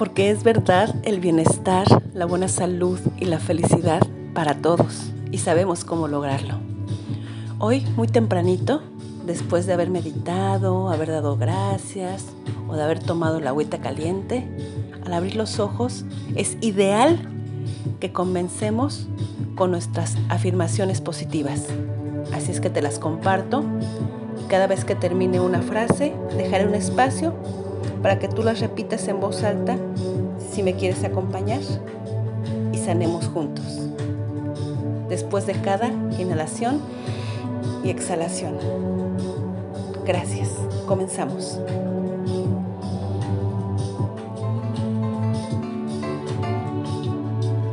porque es verdad el bienestar, la buena salud y la felicidad para todos y sabemos cómo lograrlo. Hoy, muy tempranito, después de haber meditado, haber dado gracias o de haber tomado la agüita caliente, al abrir los ojos es ideal que comencemos con nuestras afirmaciones positivas. Así es que te las comparto. Cada vez que termine una frase, dejaré un espacio para que tú las repitas en voz alta si me quieres acompañar y sanemos juntos. Después de cada inhalación y exhalación. Gracias. Comenzamos.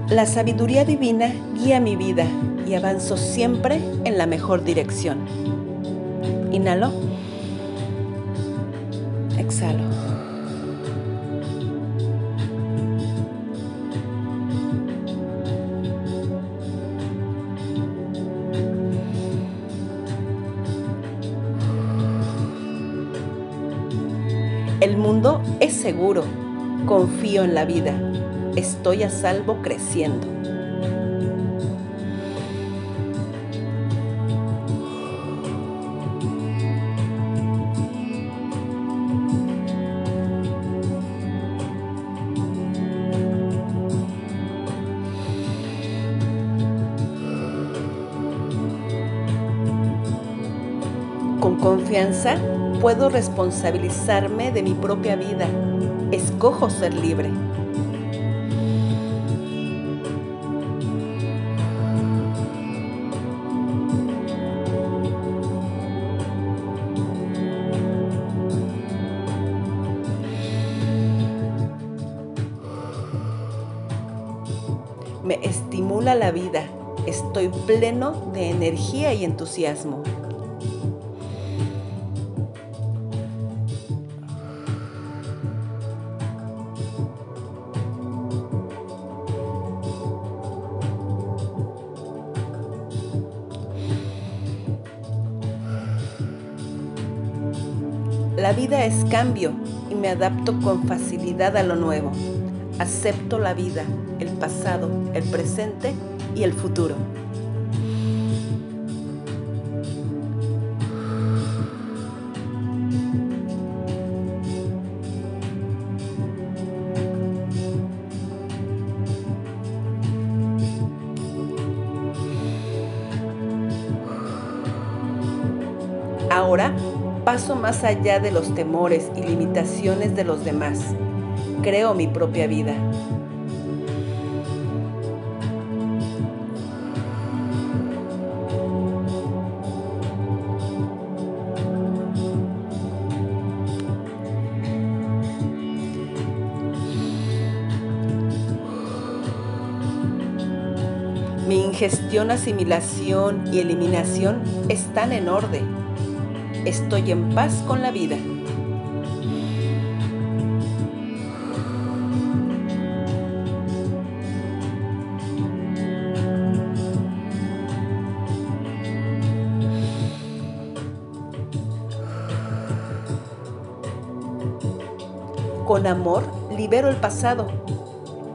La sabiduría divina guía mi vida y avanzo siempre en la mejor dirección. Inhalo. Exhalo. Confío en la vida. Estoy a salvo creciendo. Con confianza puedo responsabilizarme de mi propia vida. Escojo ser libre. Me estimula la vida. Estoy pleno de energía y entusiasmo. La vida es cambio y me adapto con facilidad a lo nuevo. Acepto la vida, el pasado, el presente y el futuro. Ahora paso más allá de los temores y limitaciones de los demás. Creo mi propia vida. Mi ingestión, asimilación y eliminación están en orden. Estoy en paz con la vida. Con amor libero el pasado.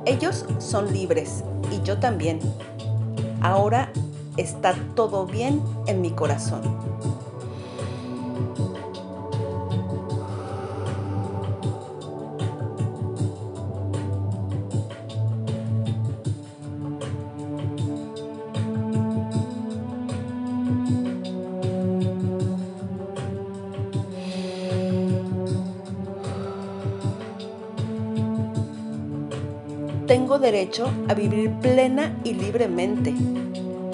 Ellos son libres y yo también. Ahora está todo bien en mi corazón. Tengo derecho a vivir plena y libremente.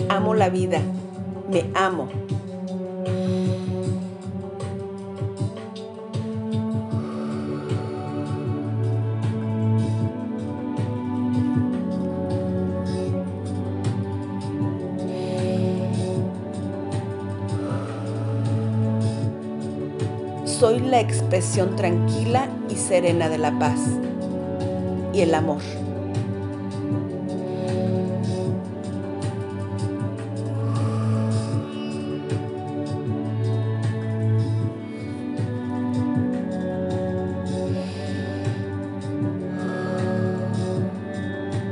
Amo la vida. Me amo. Soy la expresión tranquila y serena de la paz y el amor.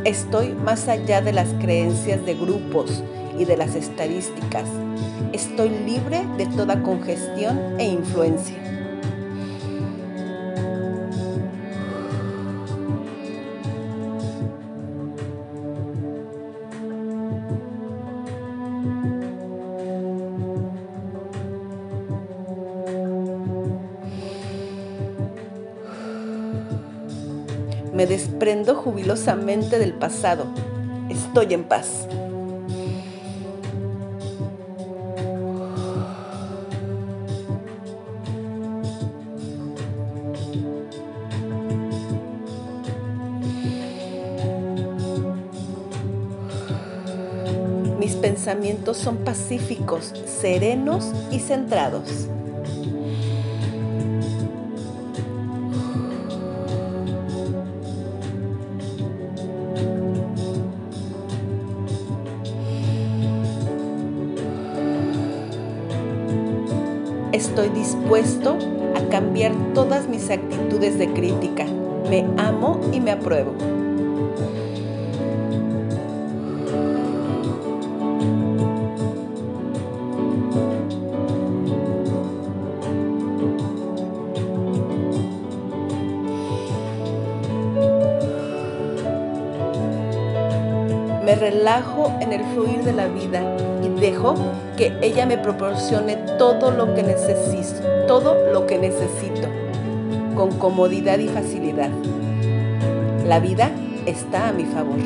Estoy más allá de las creencias de grupos y de las estadísticas. Estoy libre de toda congestión e influencia. Me desprendo jubilosamente del pasado. Estoy en paz. Mis pensamientos son pacíficos, serenos y centrados. Estoy dispuesto a cambiar todas mis actitudes de crítica. Me amo y me apruebo. Me relajo en el fluir de la vida y dejo que ella me proporcione todo lo que necesito, todo lo que necesito, con comodidad y facilidad. La vida está a mi favor.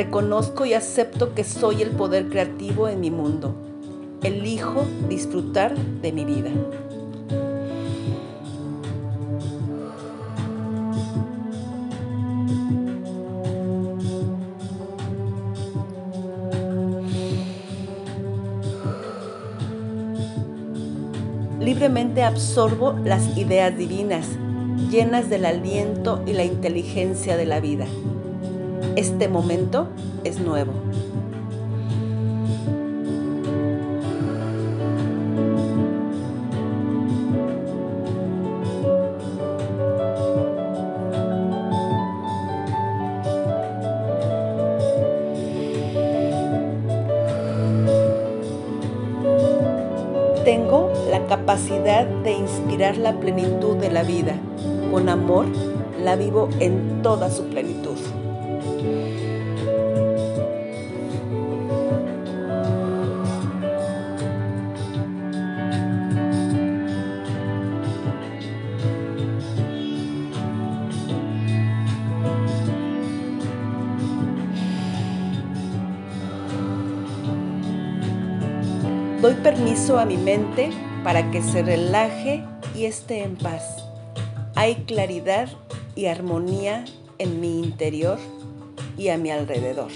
Reconozco y acepto que soy el poder creativo en mi mundo. Elijo disfrutar de mi vida. Libremente absorbo las ideas divinas, llenas del aliento y la inteligencia de la vida. Este momento es nuevo. Tengo la capacidad de inspirar la plenitud de la vida. Con amor la vivo en toda su plenitud. Doy permiso a mi mente para que se relaje y esté en paz. Hay claridad y armonía en mi interior y a mi alrededor.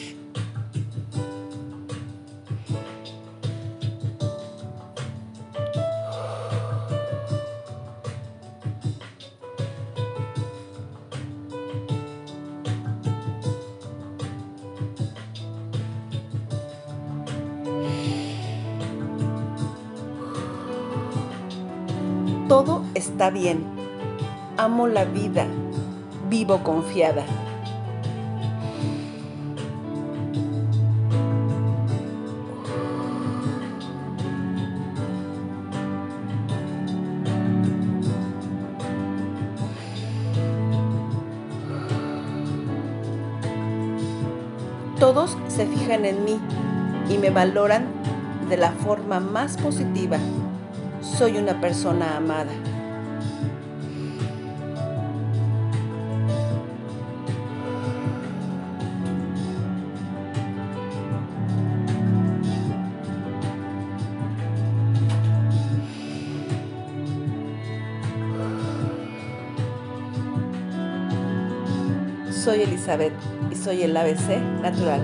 Todo está bien. Amo la vida. Vivo confiada. Todos se fijan en mí y me valoran de la forma más positiva. Soy una persona amada. Soy Elizabeth y soy el ABC Natural.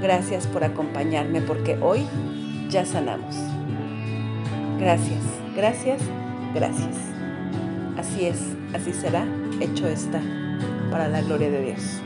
Gracias por acompañarme porque hoy ya sanamos. Gracias, gracias, gracias. Así es, así será, hecho está, para la gloria de Dios.